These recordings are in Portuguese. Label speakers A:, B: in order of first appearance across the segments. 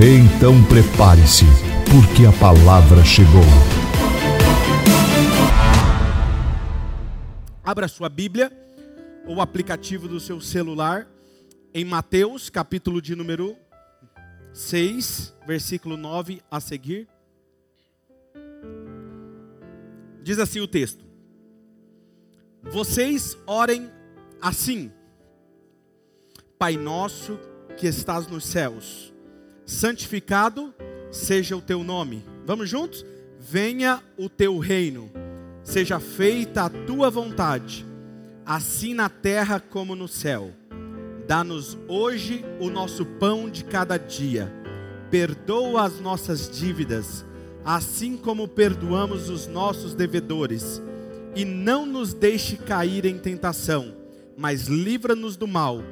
A: Então prepare-se, porque a palavra chegou.
B: Abra sua Bíblia ou o aplicativo do seu celular em Mateus, capítulo de número 6, versículo 9 a seguir. Diz assim o texto: Vocês orem assim: Pai nosso que estás nos céus, santificado seja o teu nome. Vamos juntos? Venha o teu reino, seja feita a tua vontade, assim na terra como no céu. Dá-nos hoje o nosso pão de cada dia. Perdoa as nossas dívidas, assim como perdoamos os nossos devedores. E não nos deixe cair em tentação, mas livra-nos do mal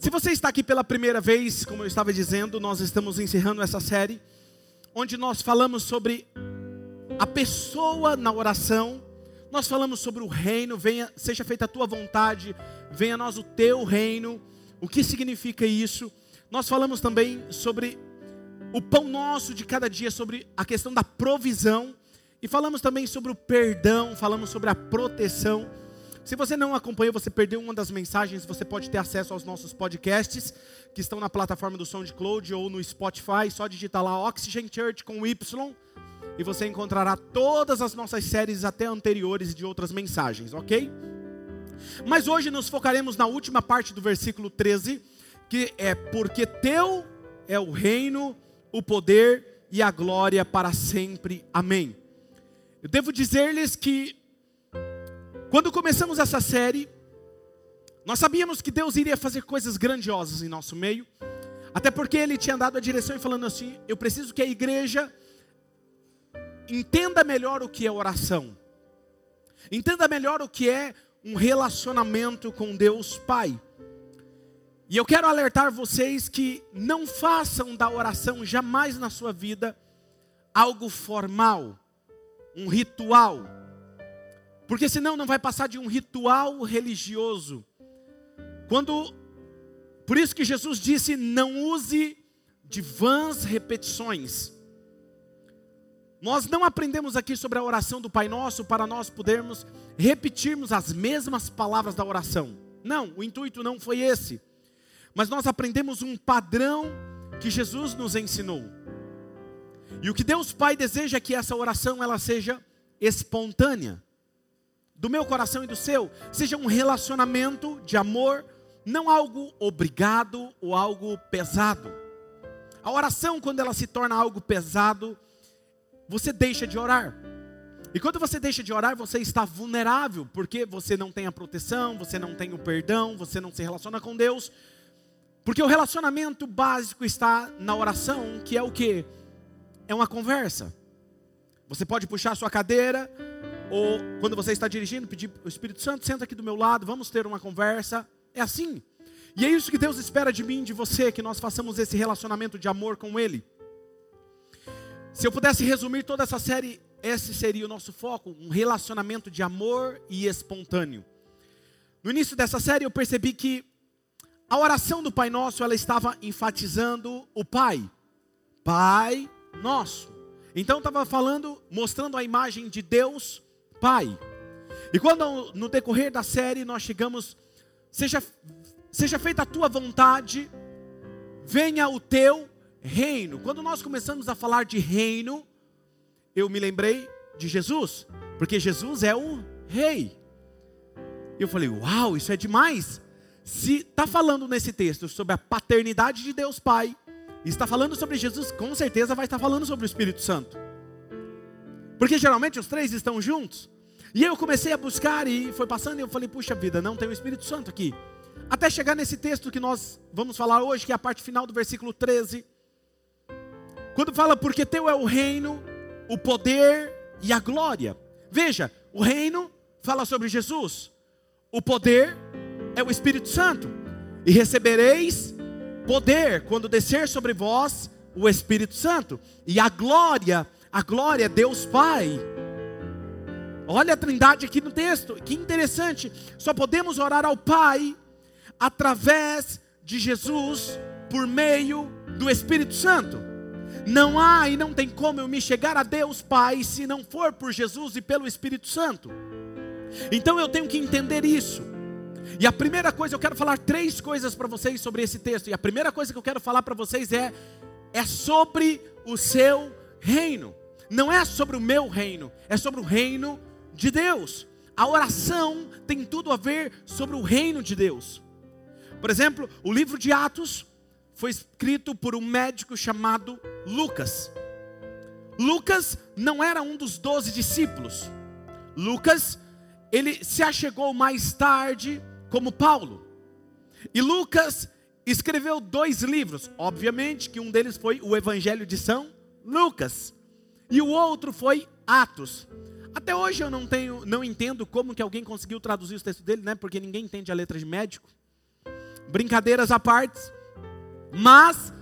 B: Se você está aqui pela primeira vez, como eu estava dizendo, nós estamos encerrando essa série, onde nós falamos sobre a pessoa na oração, nós falamos sobre o reino, venha, seja feita a tua vontade, venha a nós o teu reino, o que significa isso? Nós falamos também sobre o pão nosso de cada dia, sobre a questão da provisão, e falamos também sobre o perdão, falamos sobre a proteção. Se você não acompanhou, você perdeu uma das mensagens, você pode ter acesso aos nossos podcasts, que estão na plataforma do SoundCloud ou no Spotify, só digitar lá Oxygen Church com Y, e você encontrará todas as nossas séries até anteriores de outras mensagens, ok? Mas hoje nos focaremos na última parte do versículo 13, que é porque teu é o reino, o poder e a glória para sempre. Amém. Eu devo dizer-lhes que quando começamos essa série, nós sabíamos que Deus iria fazer coisas grandiosas em nosso meio, até porque Ele tinha dado a direção e falando assim: eu preciso que a igreja entenda melhor o que é oração, entenda melhor o que é um relacionamento com Deus Pai. E eu quero alertar vocês que não façam da oração jamais na sua vida algo formal, um ritual porque senão não vai passar de um ritual religioso. Quando por isso que Jesus disse: "Não use de vãs repetições". Nós não aprendemos aqui sobre a oração do Pai Nosso para nós podermos repetirmos as mesmas palavras da oração. Não, o intuito não foi esse. Mas nós aprendemos um padrão que Jesus nos ensinou. E o que Deus Pai deseja é que essa oração ela seja espontânea do meu coração e do seu, seja um relacionamento de amor, não algo obrigado ou algo pesado. A oração, quando ela se torna algo pesado, você deixa de orar. E quando você deixa de orar, você está vulnerável, porque você não tem a proteção, você não tem o perdão, você não se relaciona com Deus. Porque o relacionamento básico está na oração, que é o que? É uma conversa. Você pode puxar sua cadeira, ou quando você está dirigindo, pedir o Espírito Santo, senta aqui do meu lado, vamos ter uma conversa. É assim. E é isso que Deus espera de mim, de você, que nós façamos esse relacionamento de amor com Ele. Se eu pudesse resumir toda essa série, esse seria o nosso foco, um relacionamento de amor e espontâneo. No início dessa série eu percebi que a oração do Pai Nosso, ela estava enfatizando o Pai. Pai Nosso. Então estava falando, mostrando a imagem de Deus Pai. E quando no decorrer da série nós chegamos, seja, seja feita a tua vontade, venha o teu reino. Quando nós começamos a falar de reino, eu me lembrei de Jesus, porque Jesus é o rei. Eu falei, uau, isso é demais. Se está falando nesse texto sobre a paternidade de Deus Pai, está falando sobre Jesus, com certeza vai estar falando sobre o Espírito Santo. Porque geralmente os três estão juntos. E eu comecei a buscar e foi passando e eu falei, puxa vida, não tem o Espírito Santo aqui. Até chegar nesse texto que nós vamos falar hoje, que é a parte final do versículo 13. Quando fala, porque teu é o reino, o poder e a glória. Veja, o reino fala sobre Jesus, o poder é o Espírito Santo, e recebereis poder quando descer sobre vós o Espírito Santo, e a glória, a glória é Deus Pai. Olha a trindade aqui no texto, que interessante. Só podemos orar ao Pai através de Jesus por meio do Espírito Santo. Não há e não tem como eu me chegar a Deus Pai se não for por Jesus e pelo Espírito Santo. Então eu tenho que entender isso. E a primeira coisa, eu quero falar três coisas para vocês sobre esse texto. E a primeira coisa que eu quero falar para vocês é é sobre o seu reino. Não é sobre o meu reino, é sobre o reino de Deus. A oração tem tudo a ver sobre o reino de Deus. Por exemplo, o livro de Atos foi escrito por um médico chamado Lucas. Lucas não era um dos doze discípulos. Lucas, ele se achegou mais tarde como Paulo. E Lucas escreveu dois livros. Obviamente que um deles foi o Evangelho de São Lucas. E o outro foi Atos. Até hoje eu não tenho, não entendo como que alguém conseguiu traduzir os textos dele, né? Porque ninguém entende a letra de médico. Brincadeiras à parte. Mas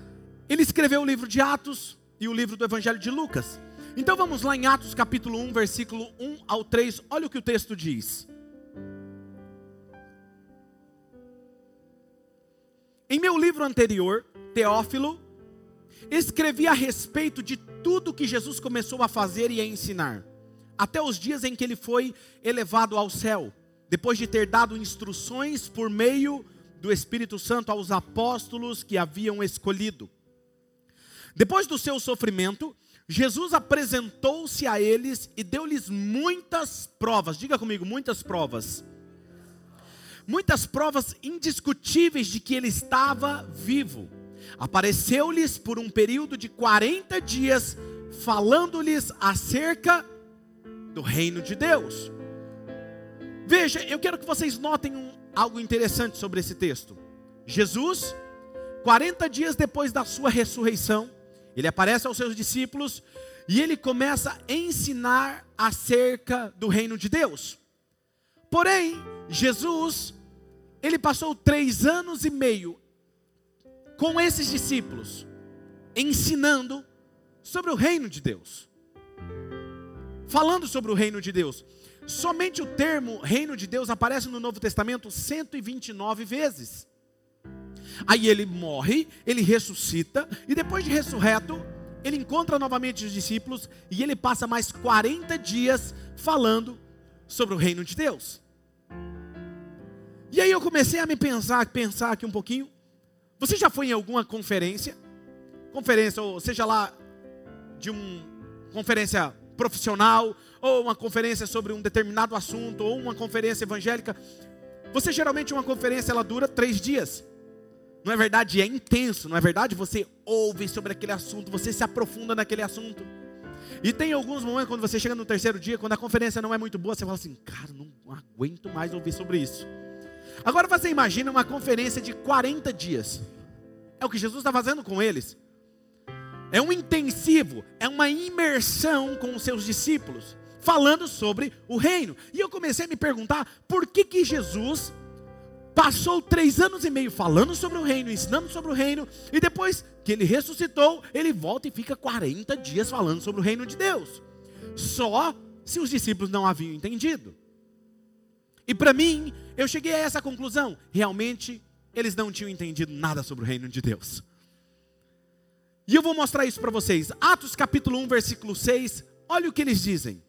B: ele escreveu o livro de Atos e o livro do Evangelho de Lucas. Então vamos lá em Atos capítulo 1, versículo 1 ao 3. Olha o que o texto diz. Em meu livro anterior, Teófilo, escrevi a respeito de tudo que Jesus começou a fazer e a ensinar, até os dias em que ele foi elevado ao céu, depois de ter dado instruções por meio do Espírito Santo aos apóstolos que haviam escolhido. Depois do seu sofrimento, Jesus apresentou-se a eles e deu-lhes muitas provas. Diga comigo, muitas provas. Muitas provas indiscutíveis de que ele estava vivo. Apareceu-lhes por um período de 40 dias, falando-lhes acerca do reino de Deus. Veja, eu quero que vocês notem um, algo interessante sobre esse texto. Jesus, 40 dias depois da sua ressurreição, ele aparece aos seus discípulos e ele começa a ensinar acerca do reino de Deus. Porém, Jesus, ele passou três anos e meio com esses discípulos, ensinando sobre o reino de Deus, falando sobre o reino de Deus. Somente o termo reino de Deus aparece no Novo Testamento 129 vezes. Aí ele morre, ele ressuscita, e depois de ressurreto, ele encontra novamente os discípulos e ele passa mais 40 dias falando sobre o reino de Deus. E aí eu comecei a me pensar, pensar aqui um pouquinho. Você já foi em alguma conferência? Conferência, ou seja lá, de uma conferência profissional, ou uma conferência sobre um determinado assunto, ou uma conferência evangélica. Você geralmente uma conferência ela dura três dias. Não é verdade? É intenso, não é verdade? Você ouve sobre aquele assunto, você se aprofunda naquele assunto. E tem alguns momentos quando você chega no terceiro dia, quando a conferência não é muito boa, você fala assim, cara, não aguento mais ouvir sobre isso. Agora você imagina uma conferência de 40 dias. É o que Jesus está fazendo com eles. É um intensivo, é uma imersão com os seus discípulos falando sobre o reino. E eu comecei a me perguntar por que, que Jesus passou três anos e meio falando sobre o reino, ensinando sobre o reino, e depois que ele ressuscitou, ele volta e fica 40 dias falando sobre o reino de Deus. Só se os discípulos não haviam entendido. E para mim, eu cheguei a essa conclusão: realmente eles não tinham entendido nada sobre o reino de Deus. E eu vou mostrar isso para vocês. Atos capítulo 1, versículo 6. Olha o que eles dizem.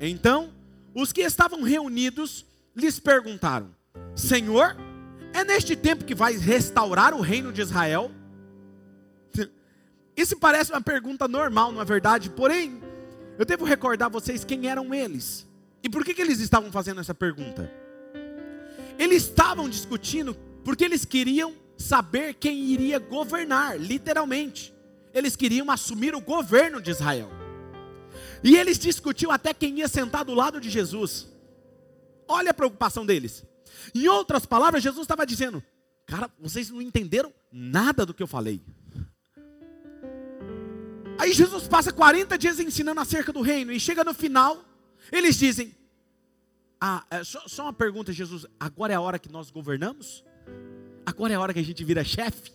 B: Então, os que estavam reunidos lhes perguntaram: Senhor, é neste tempo que vais restaurar o reino de Israel? Isso parece uma pergunta normal, não é verdade? Porém, eu devo recordar vocês quem eram eles. E por que, que eles estavam fazendo essa pergunta? Eles estavam discutindo porque eles queriam saber quem iria governar, literalmente. Eles queriam assumir o governo de Israel. E eles discutiam até quem ia sentar do lado de Jesus. Olha a preocupação deles. Em outras palavras, Jesus estava dizendo: Cara, vocês não entenderam nada do que eu falei. Aí Jesus passa 40 dias ensinando acerca do reino, e chega no final, eles dizem: Ah, é só, só uma pergunta, Jesus, agora é a hora que nós governamos? Agora é a hora que a gente vira chefe?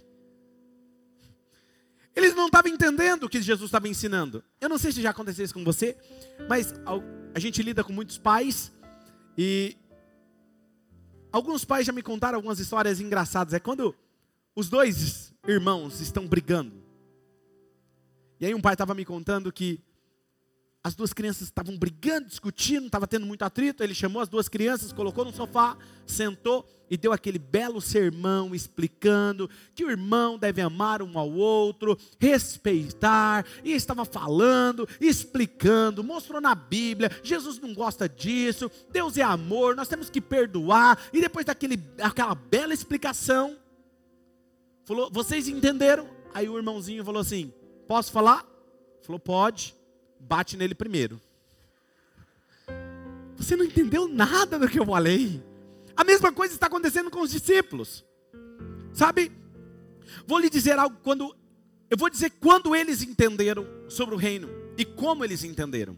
B: Eles não estavam entendendo o que Jesus estava ensinando. Eu não sei se já aconteceu isso com você, mas a gente lida com muitos pais e alguns pais já me contaram algumas histórias engraçadas. É quando os dois irmãos estão brigando. E aí um pai estava me contando que as duas crianças estavam brigando, discutindo, estava tendo muito atrito. Ele chamou as duas crianças, colocou no sofá, sentou e deu aquele belo sermão explicando que o irmão deve amar um ao outro, respeitar, e estava falando, explicando, mostrou na Bíblia, Jesus não gosta disso, Deus é amor, nós temos que perdoar. E depois daquele, aquela bela explicação, falou: "Vocês entenderam?" Aí o irmãozinho falou assim: "Posso falar?" Falou: "Pode." Bate nele primeiro. Você não entendeu nada do que eu falei. A mesma coisa está acontecendo com os discípulos. Sabe? Vou lhe dizer algo quando eu vou dizer quando eles entenderam sobre o reino e como eles entenderam.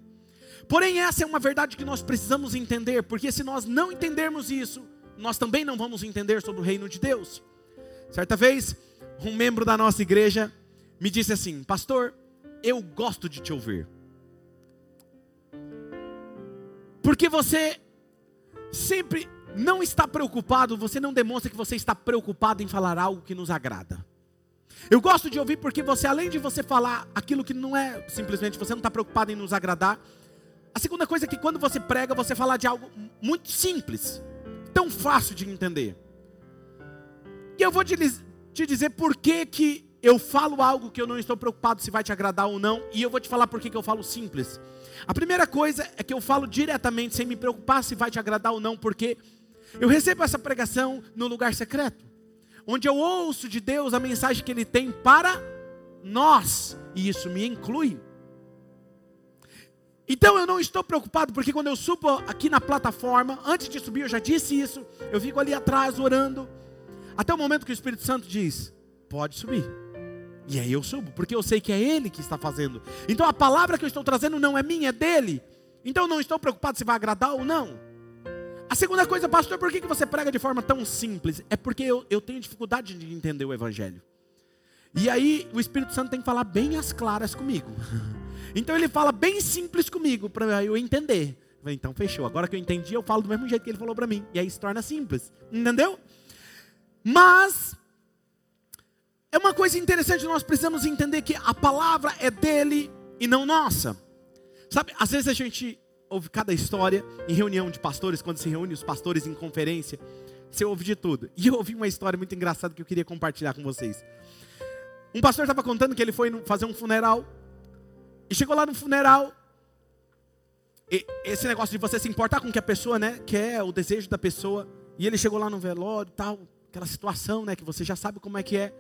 B: Porém, essa é uma verdade que nós precisamos entender, porque se nós não entendermos isso, nós também não vamos entender sobre o reino de Deus. Certa vez, um membro da nossa igreja me disse assim: Pastor, eu gosto de te ouvir. Porque você sempre não está preocupado, você não demonstra que você está preocupado em falar algo que nos agrada. Eu gosto de ouvir porque você, além de você falar aquilo que não é simplesmente você não está preocupado em nos agradar, a segunda coisa é que quando você prega, você fala de algo muito simples, tão fácil de entender. E eu vou te, dizer por que, que eu falo algo que eu não estou preocupado se vai te agradar ou não, e eu vou te falar por que, eu falo simples. A primeira coisa é que eu falo diretamente, sem me preocupar se vai te agradar ou não, porque eu recebo essa pregação no lugar secreto, onde eu ouço de Deus a mensagem que Ele tem para nós, e isso me inclui. Então eu não estou preocupado, porque quando eu subo aqui na plataforma, antes de subir, eu já disse isso, eu fico ali atrás orando, até o momento que o Espírito Santo diz: pode subir. E aí eu subo, porque eu sei que é Ele que está fazendo. Então a palavra que eu estou trazendo não é minha, é dele. Então não estou preocupado se vai agradar ou não. A segunda coisa, pastor, por que você prega de forma tão simples? É porque eu, eu tenho dificuldade de entender o Evangelho. E aí o Espírito Santo tem que falar bem as claras comigo. Então ele fala bem simples comigo, para eu entender. Então fechou, agora que eu entendi, eu falo do mesmo jeito que ele falou para mim. E aí se torna simples. Entendeu? Mas é uma coisa interessante, nós precisamos entender que a palavra é dele e não nossa. Sabe, às vezes a gente ouve cada história em reunião de pastores, quando se reúne os pastores em conferência, você ouve de tudo. E eu ouvi uma história muito engraçada que eu queria compartilhar com vocês. Um pastor estava contando que ele foi fazer um funeral, e chegou lá no funeral, esse negócio de você se importar com o que a pessoa né, quer, o desejo da pessoa, e ele chegou lá no velório tal, aquela situação né, que você já sabe como é que é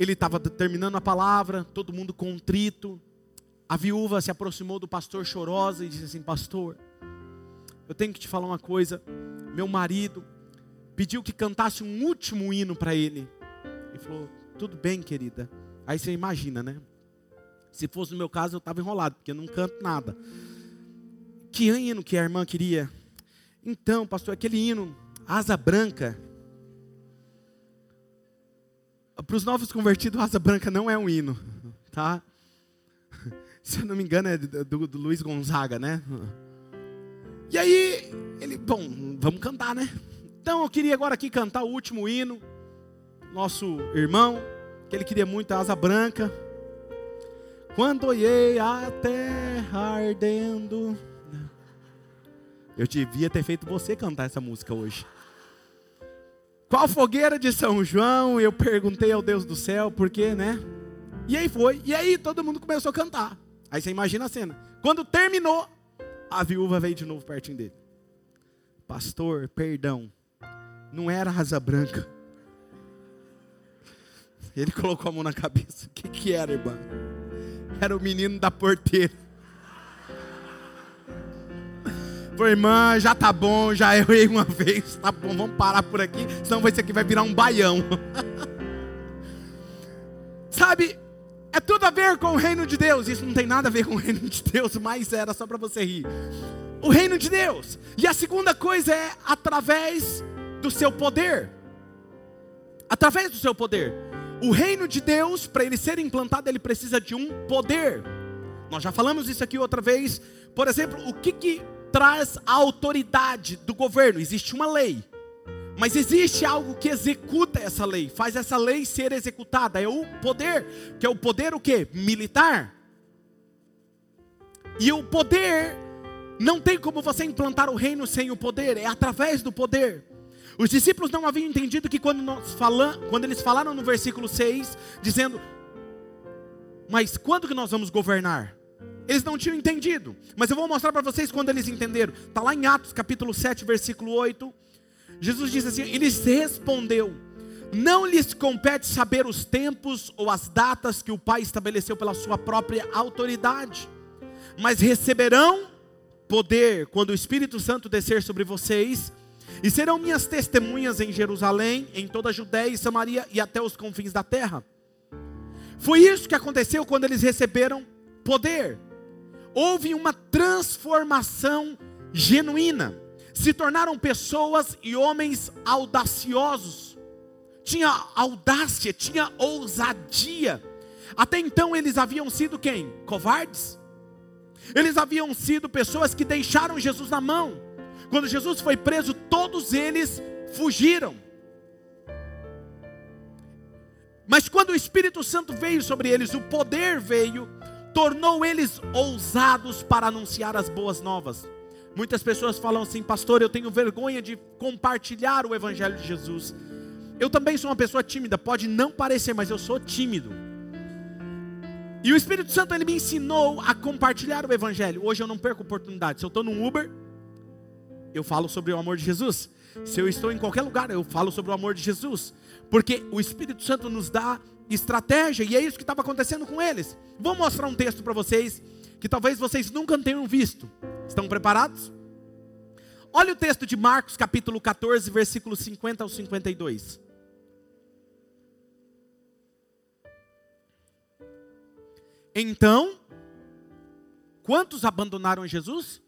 B: ele estava terminando a palavra, todo mundo contrito. A viúva se aproximou do pastor chorosa e disse assim: Pastor, eu tenho que te falar uma coisa. Meu marido pediu que cantasse um último hino para ele. Ele falou: Tudo bem, querida. Aí você imagina, né? Se fosse no meu caso, eu estava enrolado, porque eu não canto nada. Que hino que a irmã queria? Então, pastor, aquele hino, asa branca. Para os novos convertidos, Asa Branca não é um hino, tá? Se eu não me engano, é do, do Luiz Gonzaga, né? E aí, ele, bom, vamos cantar, né? Então eu queria agora aqui cantar o último hino, nosso irmão, que ele queria muito, a Asa Branca. Quando olhei a terra ardendo. Eu devia ter feito você cantar essa música hoje. Qual fogueira de São João? Eu perguntei ao Deus do céu, porque, né? E aí foi. E aí todo mundo começou a cantar. Aí você imagina a cena. Quando terminou, a viúva veio de novo pertinho dele. Pastor, perdão. Não era asa branca. Ele colocou a mão na cabeça. O que, que era, irmã? Era o menino da porteira. Falei, irmã, já tá bom, já errei uma vez, tá bom, vamos parar por aqui, senão isso aqui vai virar um baião. Sabe, é tudo a ver com o reino de Deus. Isso não tem nada a ver com o reino de Deus, mas era só para você rir. O reino de Deus. E a segunda coisa é através do seu poder. Através do seu poder. O reino de Deus, para ele ser implantado, ele precisa de um poder. Nós já falamos isso aqui outra vez. Por exemplo, o que, que traz a autoridade do governo. Existe uma lei. Mas existe algo que executa essa lei, faz essa lei ser executada. É o poder, que é o poder o quê? Militar. E o poder não tem como você implantar o reino sem o poder, é através do poder. Os discípulos não haviam entendido que quando, nós falam, quando eles falaram no versículo 6, dizendo: Mas quando que nós vamos governar? Eles não tinham entendido, mas eu vou mostrar para vocês quando eles entenderam. Está lá em Atos capítulo 7, versículo 8. Jesus diz assim: Eles respondeu: Não lhes compete saber os tempos ou as datas que o Pai estabeleceu pela sua própria autoridade, mas receberão poder quando o Espírito Santo descer sobre vocês, e serão minhas testemunhas em Jerusalém, em toda a Judéia e Samaria e até os confins da terra. Foi isso que aconteceu quando eles receberam poder houve uma transformação genuína. Se tornaram pessoas e homens audaciosos. Tinha audácia, tinha ousadia. Até então eles haviam sido quem? Covardes. Eles haviam sido pessoas que deixaram Jesus na mão. Quando Jesus foi preso, todos eles fugiram. Mas quando o Espírito Santo veio sobre eles, o poder veio, tornou eles ousados para anunciar as boas novas. Muitas pessoas falam assim, pastor, eu tenho vergonha de compartilhar o Evangelho de Jesus. Eu também sou uma pessoa tímida, pode não parecer, mas eu sou tímido. E o Espírito Santo ele me ensinou a compartilhar o Evangelho. Hoje eu não perco oportunidade. Se eu estou num Uber, eu falo sobre o amor de Jesus. Se eu estou em qualquer lugar, eu falo sobre o amor de Jesus. Porque o Espírito Santo nos dá estratégia, e é isso que estava acontecendo com eles. Vou mostrar um texto para vocês que talvez vocês nunca tenham visto. Estão preparados? Olha o texto de Marcos, capítulo 14, versículos 50 ao 52. Então, quantos abandonaram Jesus?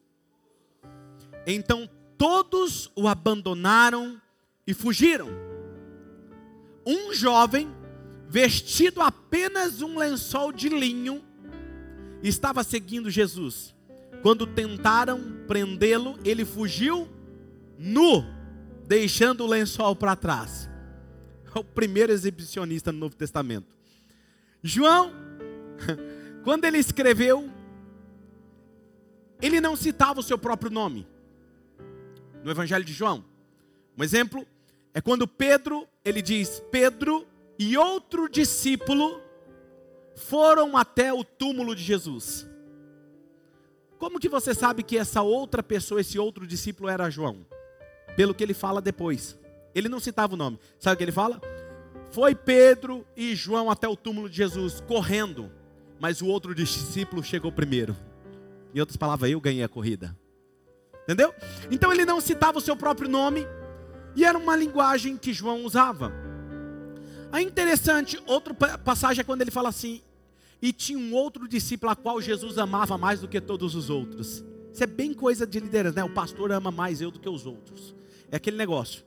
B: Então todos o abandonaram e fugiram. Um jovem vestido apenas um lençol de linho, estava seguindo Jesus. Quando tentaram prendê-lo, ele fugiu nu, deixando o lençol para trás. É o primeiro exibicionista no Novo Testamento. João, quando ele escreveu, ele não citava o seu próprio nome. No Evangelho de João. Um exemplo é quando Pedro, ele diz: Pedro, e outro discípulo foram até o túmulo de Jesus. Como que você sabe que essa outra pessoa, esse outro discípulo era João? Pelo que ele fala depois. Ele não citava o nome. Sabe o que ele fala? Foi Pedro e João até o túmulo de Jesus correndo, mas o outro discípulo chegou primeiro. Em outras palavras, eu ganhei a corrida. Entendeu? Então ele não citava o seu próprio nome, e era uma linguagem que João usava. É interessante, outra passagem é quando ele fala assim: e tinha um outro discípulo a qual Jesus amava mais do que todos os outros. Isso é bem coisa de liderança, né? O pastor ama mais eu do que os outros. É aquele negócio.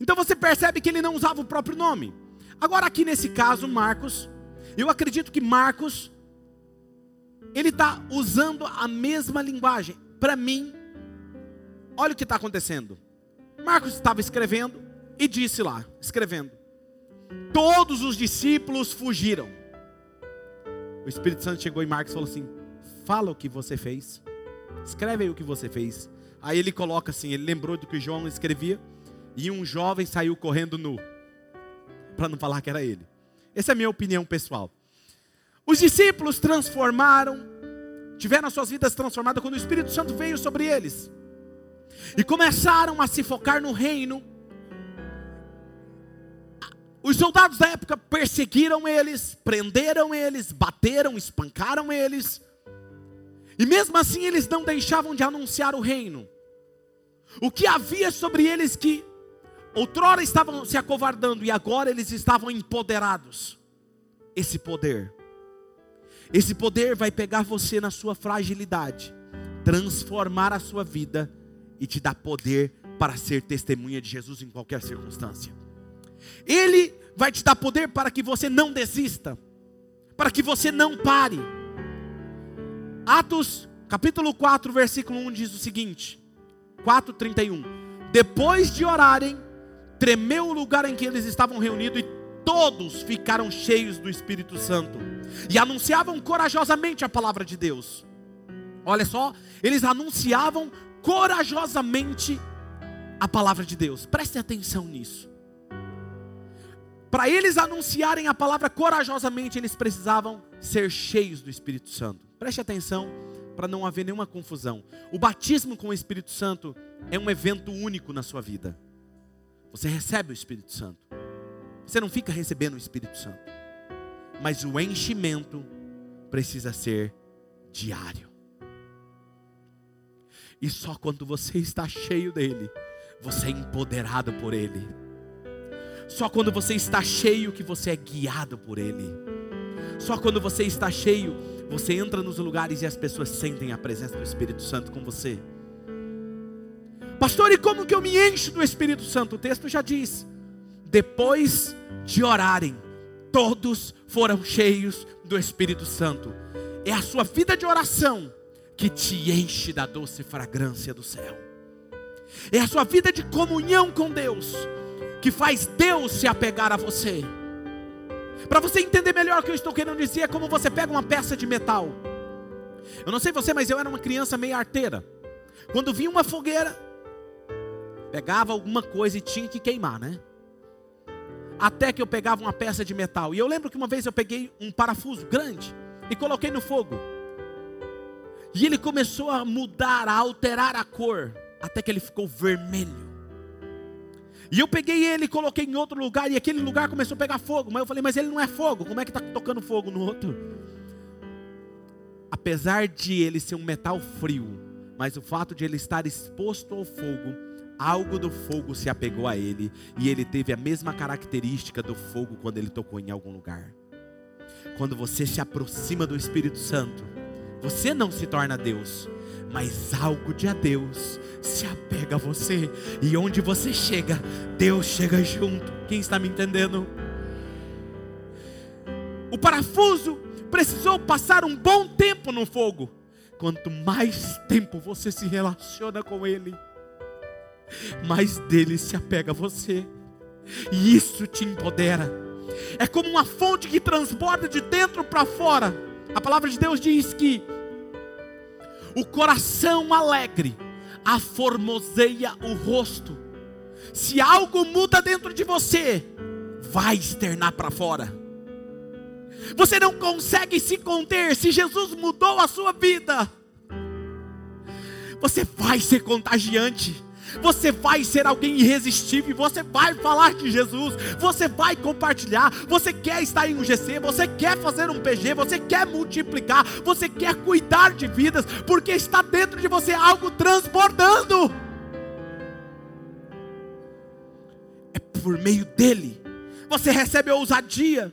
B: Então você percebe que ele não usava o próprio nome. Agora, aqui nesse caso, Marcos, eu acredito que Marcos, ele está usando a mesma linguagem. Para mim, olha o que está acontecendo. Marcos estava escrevendo e disse lá, escrevendo: Todos os discípulos fugiram. O Espírito Santo chegou em Marcos e falou assim: Fala o que você fez. Escreve aí o que você fez. Aí ele coloca assim: ele lembrou do que João escrevia. E um jovem saiu correndo nu. Para não falar que era ele. Essa é a minha opinião pessoal. Os discípulos transformaram, tiveram as suas vidas transformadas quando o Espírito Santo veio sobre eles. E começaram a se focar no reino Os soldados da época perseguiram eles, prenderam eles, bateram, espancaram eles. E mesmo assim eles não deixavam de anunciar o reino. O que havia sobre eles que outrora estavam se acovardando e agora eles estavam empoderados. Esse poder. Esse poder vai pegar você na sua fragilidade, transformar a sua vida e te dar poder para ser testemunha de Jesus em qualquer circunstância. Ele vai te dar poder para que você não desista, para que você não pare. Atos capítulo 4, versículo 1 diz o seguinte: 4:31. Depois de orarem, tremeu o lugar em que eles estavam reunidos e todos ficaram cheios do Espírito Santo e anunciavam corajosamente a palavra de Deus. Olha só, eles anunciavam corajosamente a palavra de Deus. Preste atenção nisso. Para eles anunciarem a palavra corajosamente, eles precisavam ser cheios do Espírito Santo. Preste atenção para não haver nenhuma confusão. O batismo com o Espírito Santo é um evento único na sua vida. Você recebe o Espírito Santo. Você não fica recebendo o Espírito Santo. Mas o enchimento precisa ser diário. E só quando você está cheio dele, você é empoderado por ele. Só quando você está cheio que você é guiado por ele. Só quando você está cheio, você entra nos lugares e as pessoas sentem a presença do Espírito Santo com você. Pastor, e como que eu me encho do Espírito Santo? O texto já diz: depois de orarem, todos foram cheios do Espírito Santo. É a sua vida de oração que te enche da doce fragrância do céu. É a sua vida de comunhão com Deus que faz Deus se apegar a você. Para você entender melhor o que eu estou querendo dizer, é como você pega uma peça de metal. Eu não sei você, mas eu era uma criança meio arteira. Quando vinha uma fogueira, Pegava alguma coisa e tinha que queimar, né? Até que eu pegava uma peça de metal. E eu lembro que uma vez eu peguei um parafuso grande e coloquei no fogo. E ele começou a mudar, a alterar a cor, até que ele ficou vermelho. E eu peguei ele coloquei em outro lugar, e aquele lugar começou a pegar fogo. Mas eu falei, mas ele não é fogo, como é que está tocando fogo no outro? Apesar de ele ser um metal frio, mas o fato de ele estar exposto ao fogo, algo do fogo se apegou a ele e ele teve a mesma característica do fogo quando ele tocou em algum lugar. Quando você se aproxima do Espírito Santo, você não se torna Deus, mas algo de a Deus se apega a você e onde você chega, Deus chega junto. Quem está me entendendo? O parafuso precisou passar um bom tempo no fogo. Quanto mais tempo você se relaciona com Ele, mais dele se apega a você, e isso te empodera. É como uma fonte que transborda de dentro para fora. A palavra de Deus diz que o coração alegre aformoseia o rosto. Se algo muda dentro de você, vai externar para fora. Você não consegue se conter. Se Jesus mudou a sua vida, você vai ser contagiante você vai ser alguém irresistível, você vai falar de Jesus, você vai compartilhar, você quer estar em um GC, você quer fazer um PG, você quer multiplicar, você quer cuidar de vidas, porque está dentro de você algo transbordando. É por meio dele. Você recebe ousadia.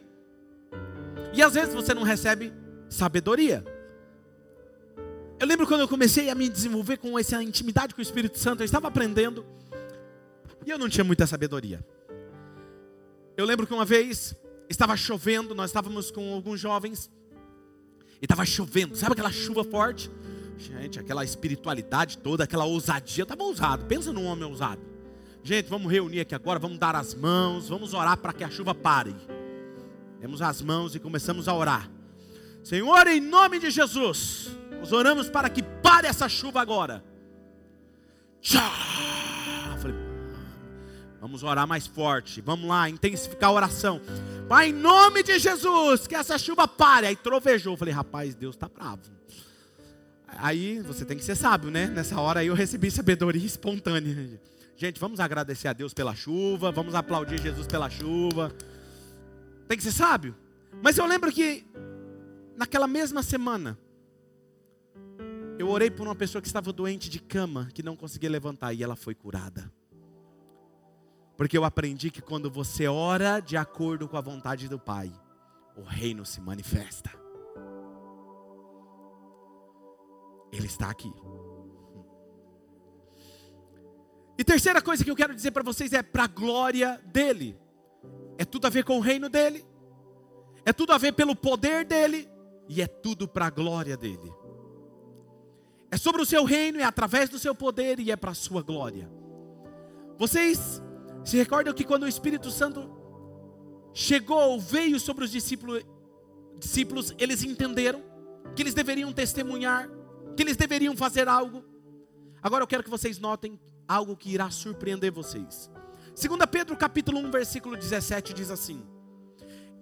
B: E às vezes você não recebe sabedoria. Eu lembro quando eu comecei a me desenvolver com essa intimidade com o Espírito Santo, eu estava aprendendo e eu não tinha muita sabedoria. Eu lembro que uma vez estava chovendo, nós estávamos com alguns jovens e estava chovendo, sabe aquela chuva forte? Gente, aquela espiritualidade toda, aquela ousadia, estava ousado. Pensa num homem ousado. Gente, vamos reunir aqui agora, vamos dar as mãos, vamos orar para que a chuva pare. Demos as mãos e começamos a orar. Senhor, em nome de Jesus, nós oramos para que pare essa chuva agora. Tchá! Falei, vamos orar mais forte. Vamos lá, intensificar a oração. Pai, em nome de Jesus, que essa chuva pare. Aí trovejou. Falei, rapaz, Deus está bravo. Aí você tem que ser sábio, né? Nessa hora aí eu recebi sabedoria espontânea. Gente, vamos agradecer a Deus pela chuva. Vamos aplaudir Jesus pela chuva. Tem que ser sábio. Mas eu lembro que naquela mesma semana eu orei por uma pessoa que estava doente de cama, que não conseguia levantar e ela foi curada. Porque eu aprendi que quando você ora de acordo com a vontade do Pai, o reino se manifesta. Ele está aqui. E terceira coisa que eu quero dizer para vocês é para a glória dele. É tudo a ver com o reino dele. É tudo a ver pelo poder dele e é tudo para a glória dele. É sobre o seu reino, é através do seu poder e é para a sua glória. Vocês se recordam que quando o Espírito Santo chegou, veio sobre os discípulos, discípulos, eles entenderam que eles deveriam testemunhar, que eles deveriam fazer algo. Agora eu quero que vocês notem algo que irá surpreender vocês. 2 Pedro capítulo 1, versículo 17 diz assim: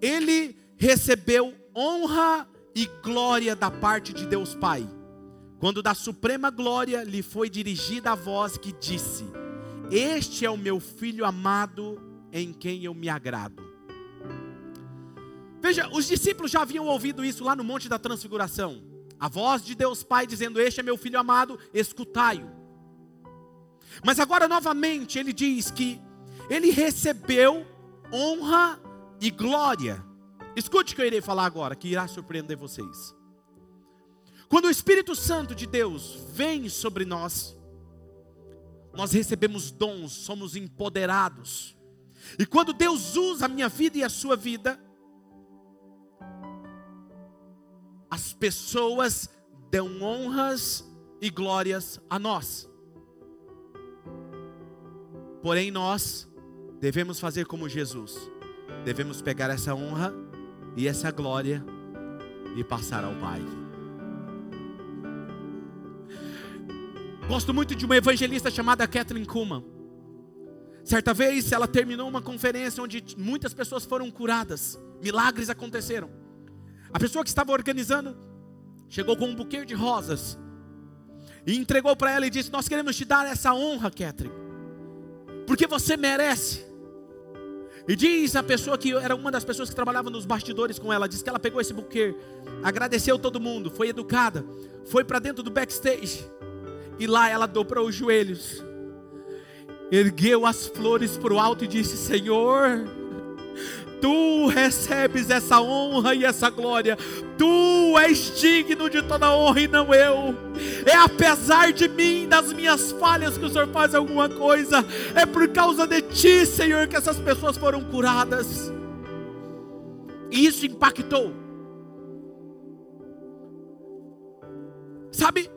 B: Ele recebeu honra e glória da parte de Deus Pai, quando da suprema glória lhe foi dirigida a voz que disse: Este é o meu filho amado, em quem eu me agrado. Veja, os discípulos já haviam ouvido isso lá no Monte da Transfiguração. A voz de Deus Pai dizendo: Este é meu filho amado, escutai-o. Mas agora novamente ele diz que ele recebeu honra e glória Escute o que eu irei falar agora, que irá surpreender vocês. Quando o Espírito Santo de Deus vem sobre nós, nós recebemos dons, somos empoderados. E quando Deus usa a minha vida e a sua vida, as pessoas dão honras e glórias a nós. Porém, nós devemos fazer como Jesus, devemos pegar essa honra e essa glória e passar ao Pai. Gosto muito de uma evangelista chamada Kathleen Kuhlman. Certa vez ela terminou uma conferência onde muitas pessoas foram curadas, milagres aconteceram. A pessoa que estava organizando chegou com um buquê de rosas e entregou para ela e disse: Nós queremos te dar essa honra, Kathleen, porque você merece. E diz a pessoa que era uma das pessoas que trabalhava nos bastidores com ela, diz que ela pegou esse buquê, agradeceu todo mundo, foi educada, foi para dentro do backstage e lá ela dobrou os joelhos, ergueu as flores para o alto e disse: Senhor, Tu recebes essa honra e essa glória. Tu és digno de toda honra e não eu. É apesar de mim, das minhas falhas, que o Senhor faz alguma coisa. É por causa de Ti, Senhor, que essas pessoas foram curadas. E isso impactou. Sabe,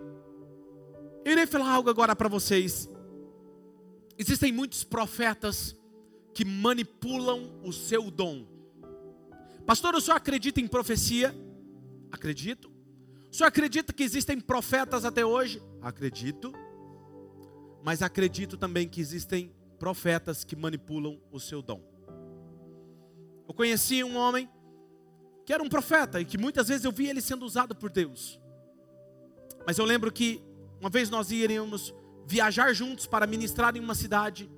B: eu irei falar algo agora para vocês. Existem muitos profetas que manipulam o seu dom. Pastor, o senhor acredita em profecia? Acredito. Senhor acredita que existem profetas até hoje? Acredito. Mas acredito também que existem profetas que manipulam o seu dom. Eu conheci um homem que era um profeta e que muitas vezes eu via ele sendo usado por Deus. Mas eu lembro que uma vez nós iríamos viajar juntos para ministrar em uma cidade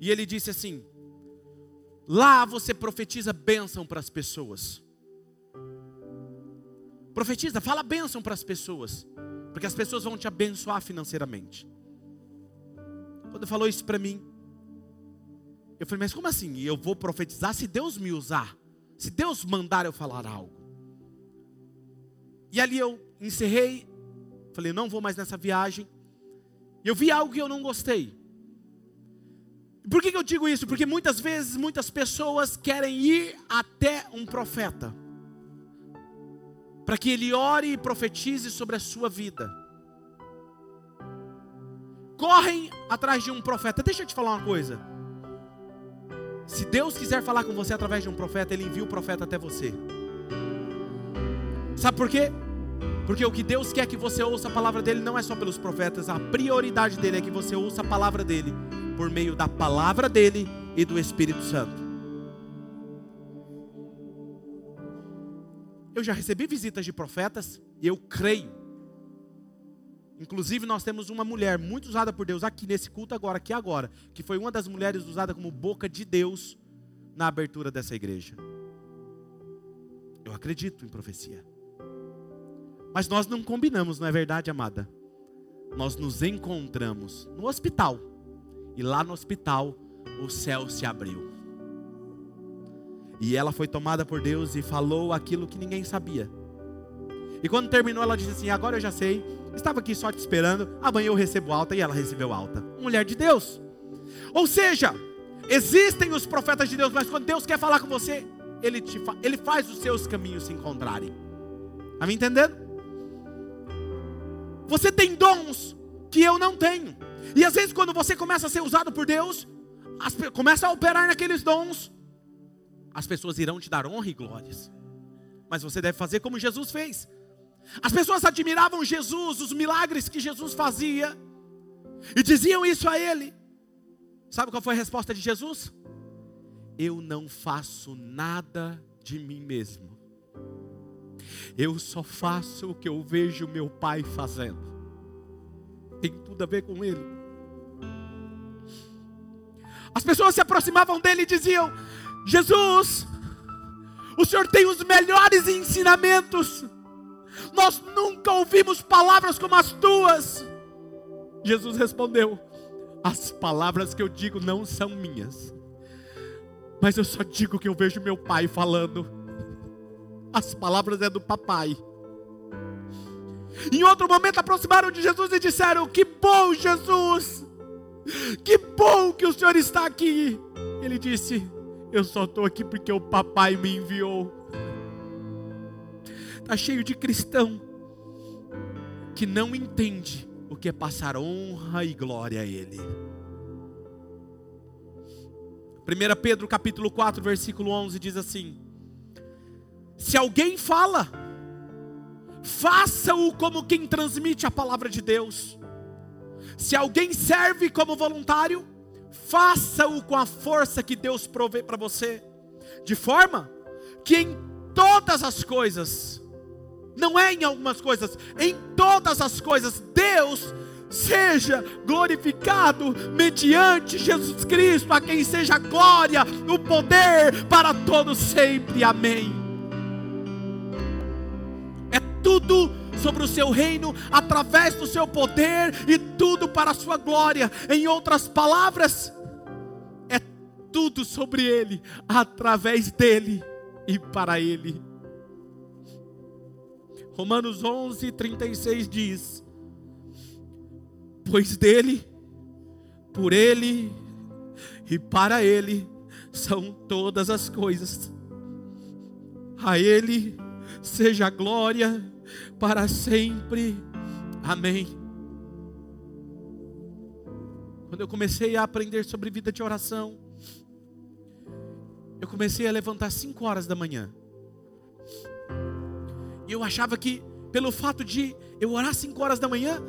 B: e ele disse assim: Lá você profetiza bênção para as pessoas. Profetiza, fala bênção para as pessoas, porque as pessoas vão te abençoar financeiramente. Quando falou isso para mim, eu falei, mas como assim? Eu vou profetizar se Deus me usar, se Deus mandar eu falar algo. E ali eu encerrei, falei, não vou mais nessa viagem. Eu vi algo que eu não gostei. Por que, eu digo isso? Porque muitas vezes muitas pessoas querem ir até um profeta para que ele ore e profetize sobre a sua vida. Correm atrás de um profeta. Deixa eu te falar uma coisa. Se Deus quiser falar com você através de um profeta, Ele envia o profeta até você. Sabe por quê? Porque o que Deus quer que você ouça a palavra dele não é só pelos profetas, a prioridade dele é que você ouça a palavra dele por meio da palavra dele e do Espírito Santo. Eu já recebi visitas de profetas e eu creio. Inclusive, nós temos uma mulher muito usada por Deus aqui nesse culto agora, aqui agora, que foi uma das mulheres usada como boca de Deus na abertura dessa igreja. Eu acredito em profecia. Mas nós não combinamos, não é verdade, amada? Nós nos encontramos no hospital. E lá no hospital, o céu se abriu. E ela foi tomada por Deus e falou aquilo que ninguém sabia. E quando terminou, ela disse assim: Agora eu já sei, estava aqui só te esperando, amanhã eu recebo alta. E ela recebeu alta. Mulher de Deus. Ou seja, existem os profetas de Deus, mas quando Deus quer falar com você, Ele, te fa ele faz os seus caminhos se encontrarem. Está me entendendo? Você tem dons que eu não tenho. E às vezes, quando você começa a ser usado por Deus, as, começa a operar naqueles dons, as pessoas irão te dar honra e glórias. Mas você deve fazer como Jesus fez. As pessoas admiravam Jesus, os milagres que Jesus fazia, e diziam isso a ele. Sabe qual foi a resposta de Jesus? Eu não faço nada de mim mesmo. Eu só faço o que eu vejo meu pai fazendo. Tem tudo a ver com ele. As pessoas se aproximavam dele e diziam: Jesus, o Senhor tem os melhores ensinamentos. Nós nunca ouvimos palavras como as tuas. Jesus respondeu: As palavras que eu digo não são minhas, mas eu só digo que eu vejo meu pai falando. As palavras é do papai. Em outro momento aproximaram de Jesus e disseram: Que bom, Jesus! Que bom que o Senhor está aqui. Ele disse: Eu só estou aqui porque o papai me enviou. Está cheio de cristão que não entende o que é passar honra e glória a Ele. 1 Pedro capítulo 4, versículo 11 diz assim: se alguém fala, faça-o como quem transmite a palavra de Deus. Se alguém serve como voluntário, faça-o com a força que Deus provê para você, de forma que em todas as coisas, não é em algumas coisas, em todas as coisas, Deus seja glorificado mediante Jesus Cristo, a quem seja glória, o poder para todos sempre. Amém tudo sobre o seu reino, através do seu poder e tudo para a sua glória. Em outras palavras, é tudo sobre Ele, através dEle e para Ele. Romanos 11, 36 diz: Pois dele, por Ele e para Ele são todas as coisas. A Ele seja a glória para sempre. Amém. Quando eu comecei a aprender sobre vida de oração, eu comecei a levantar 5 horas da manhã. E eu achava que, pelo fato de eu orar 5 horas da manhã,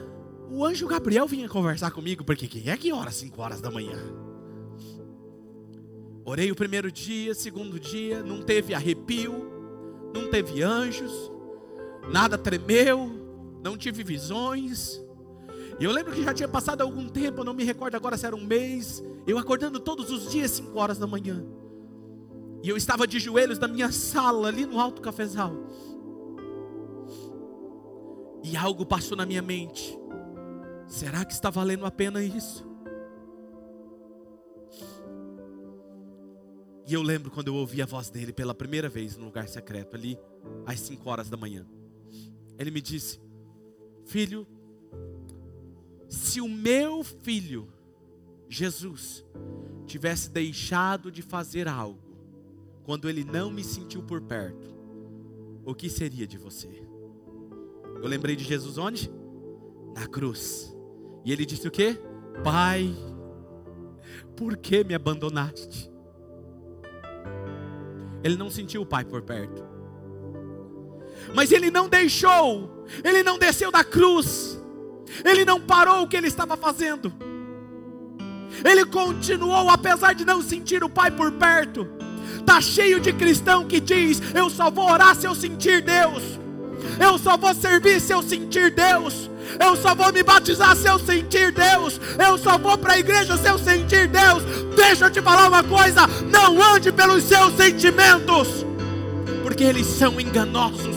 B: o anjo Gabriel vinha conversar comigo, porque quem é que ora 5 horas da manhã? Orei o primeiro dia, segundo dia, não teve arrepio, não teve anjos, nada tremeu, não tive visões. E eu lembro que já tinha passado algum tempo, não me recordo agora se era um mês, eu acordando todos os dias, 5 horas da manhã. E eu estava de joelhos na minha sala, ali no alto cafezal. E algo passou na minha mente. Será que está valendo a pena isso? E eu lembro quando eu ouvi a voz dele pela primeira vez no lugar secreto, ali, às 5 horas da manhã. Ele me disse: Filho, se o meu filho, Jesus, tivesse deixado de fazer algo, quando ele não me sentiu por perto, o que seria de você? Eu lembrei de Jesus onde? Na cruz. E ele disse o que? Pai, por que me abandonaste? Ele não sentiu o pai por perto. Mas ele não deixou, ele não desceu da cruz, ele não parou o que ele estava fazendo, ele continuou, apesar de não sentir o Pai por perto. Está cheio de cristão que diz: Eu só vou orar se eu sentir Deus, eu só vou servir se eu sentir Deus, eu só vou me batizar se eu sentir Deus, eu só vou para a igreja se eu sentir Deus. Deixa eu te falar uma coisa: não ande pelos seus sentimentos porque eles são enganosos.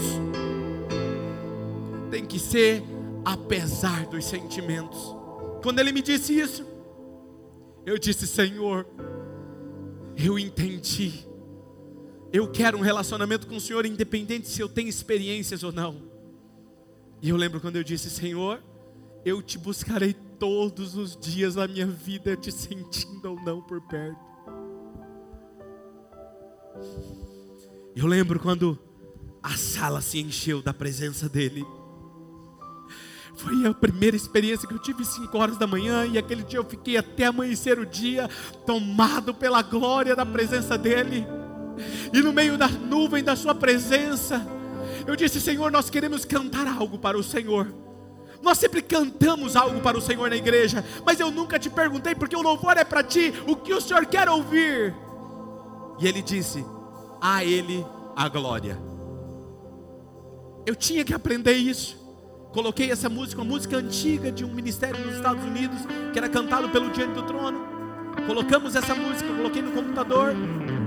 B: Tem que ser apesar dos sentimentos. Quando ele me disse isso, eu disse: Senhor, eu entendi. Eu quero um relacionamento com o Senhor, independente se eu tenho experiências ou não. E eu lembro quando eu disse: Senhor, eu te buscarei todos os dias da minha vida, te sentindo ou não por perto. Eu lembro quando a sala se encheu da presença dele. Foi a primeira experiência que eu tive 5 horas da manhã e aquele dia eu fiquei até amanhecer o dia tomado pela glória da presença dele. E no meio da nuvem da sua presença, eu disse: Senhor, nós queremos cantar algo para o Senhor. Nós sempre cantamos algo para o Senhor na igreja, mas eu nunca te perguntei porque o louvor é para ti, o que o Senhor quer ouvir. E ele disse: A Ele a glória. Eu tinha que aprender isso. Coloquei essa música, uma música antiga de um ministério nos Estados Unidos, que era cantado pelo Diante do Trono. Colocamos essa música, coloquei no computador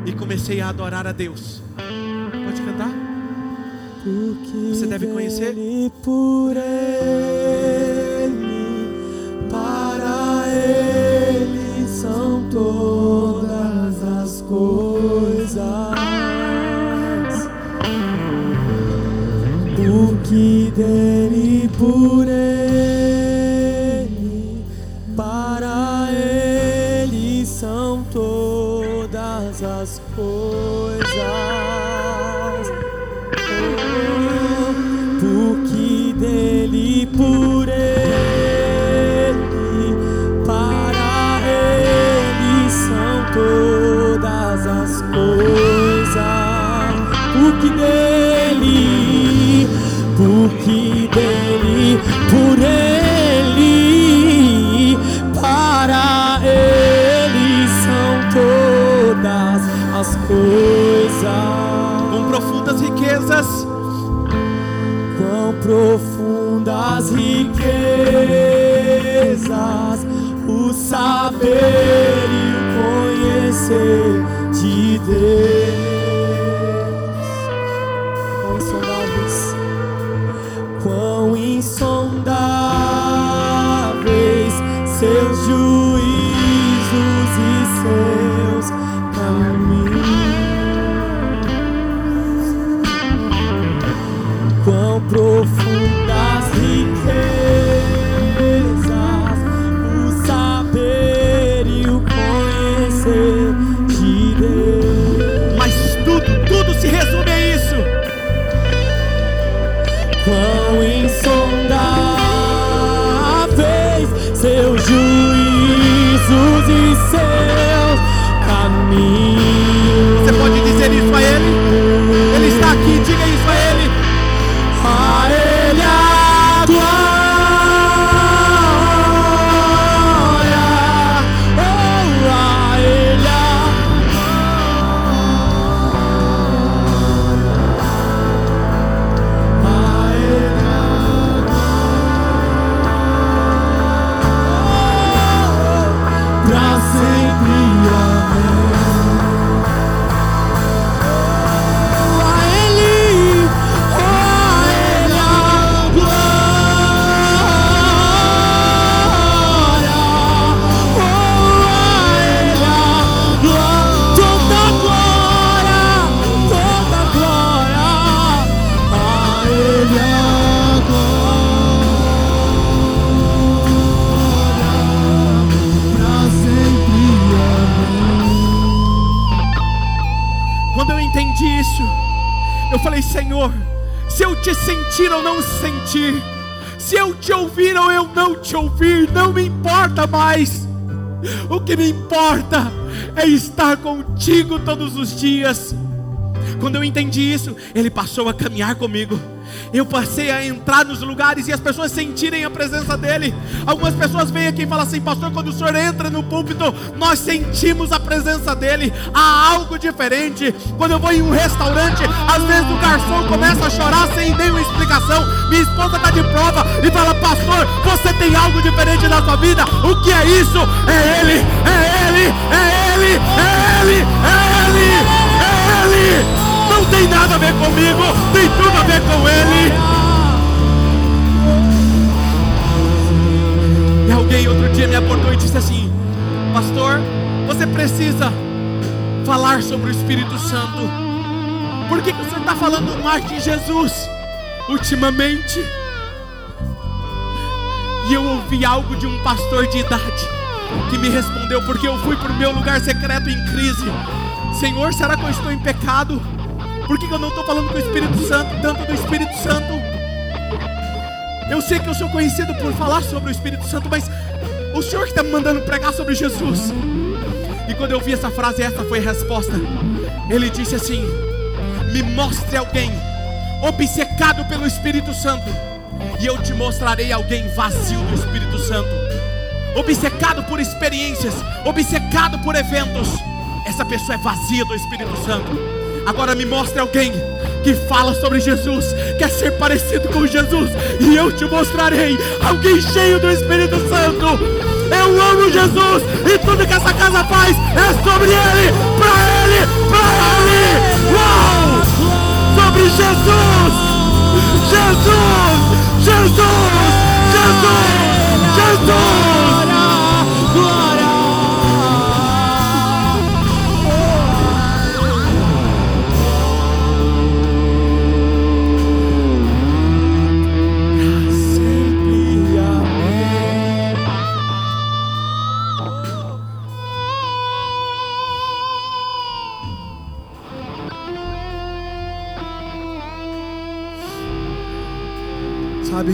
B: e comecei a adorar a Deus. Pode cantar? Você deve conhecer.
C: Por ele, para ele são todas as coisas.
B: Falei: Senhor, se eu te sentir ou não sentir, se eu te ouvir ou eu não te ouvir, não me importa mais. O que me importa é estar contigo todos os dias. Quando eu entendi isso, ele passou a caminhar comigo. Eu passei a entrar nos lugares e as pessoas sentirem a presença dele. Algumas pessoas vêm aqui e falam assim, pastor, quando o senhor entra no púlpito, nós sentimos a presença dele. Há algo diferente. Quando eu vou em um restaurante, às vezes o garçom começa a chorar sem nenhuma explicação. Minha esposa está de prova e fala, pastor, você tem algo diferente na sua vida. O que é isso? É ele, é ele, é ele, é ele, é ele, é ele. Não Não tem nada a ver comigo, tem tudo a ver com Ele. E alguém outro dia me abordou e disse assim: Pastor, você precisa falar sobre o Espírito Santo. Por que, que o senhor está falando mais de Jesus ultimamente? E eu ouvi algo de um pastor de idade que me respondeu, porque eu fui para o meu lugar secreto em crise. Senhor, será que eu estou em pecado? Por que, que eu não estou falando com o Espírito Santo, tanto do Espírito Santo? Eu sei que eu sou conhecido por falar sobre o Espírito Santo, mas o Senhor que está me mandando pregar sobre Jesus. E quando eu vi essa frase, essa foi a resposta. Ele disse assim: Me mostre alguém obcecado pelo Espírito Santo, e eu te mostrarei alguém vazio do Espírito Santo, obcecado por experiências, obcecado por eventos. Essa pessoa é vazia do Espírito Santo. Agora me mostre alguém que fala sobre Jesus, quer ser parecido com Jesus, e eu te mostrarei alguém cheio do Espírito Santo. Eu amo Jesus e tudo que essa casa faz é sobre Ele, para Ele, para Ele. Uau! Sobre Jesus, Jesus, Jesus, Jesus, Jesus. Sabe?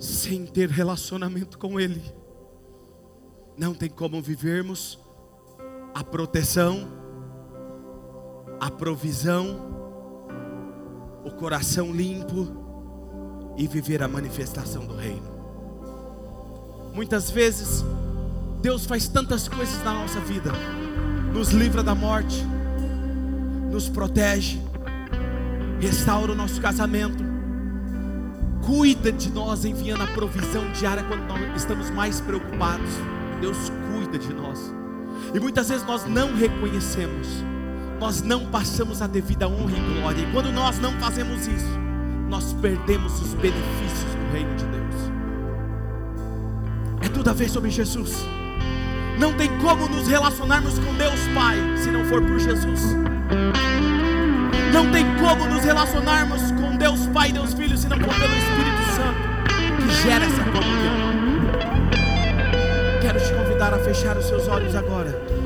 B: Sem ter relacionamento com Ele, não tem como vivermos a proteção, a provisão, o coração limpo e viver a manifestação do Reino. Muitas vezes, Deus faz tantas coisas na nossa vida, nos livra da morte, nos protege, restaura o nosso casamento, cuida de nós, enviando a provisão diária quando nós estamos mais preocupados. Deus cuida de nós, e muitas vezes nós não reconhecemos, nós não passamos a devida honra e glória, e quando nós não fazemos isso, nós perdemos os benefícios do reino de Deus. É tudo a ver sobre Jesus. Não tem como nos relacionarmos com Deus Pai se não for por Jesus. Não tem como nos relacionarmos com Deus Pai e Deus Filho se não for pelo Espírito Santo que gera essa comunhão. Quero te convidar a fechar os seus olhos agora.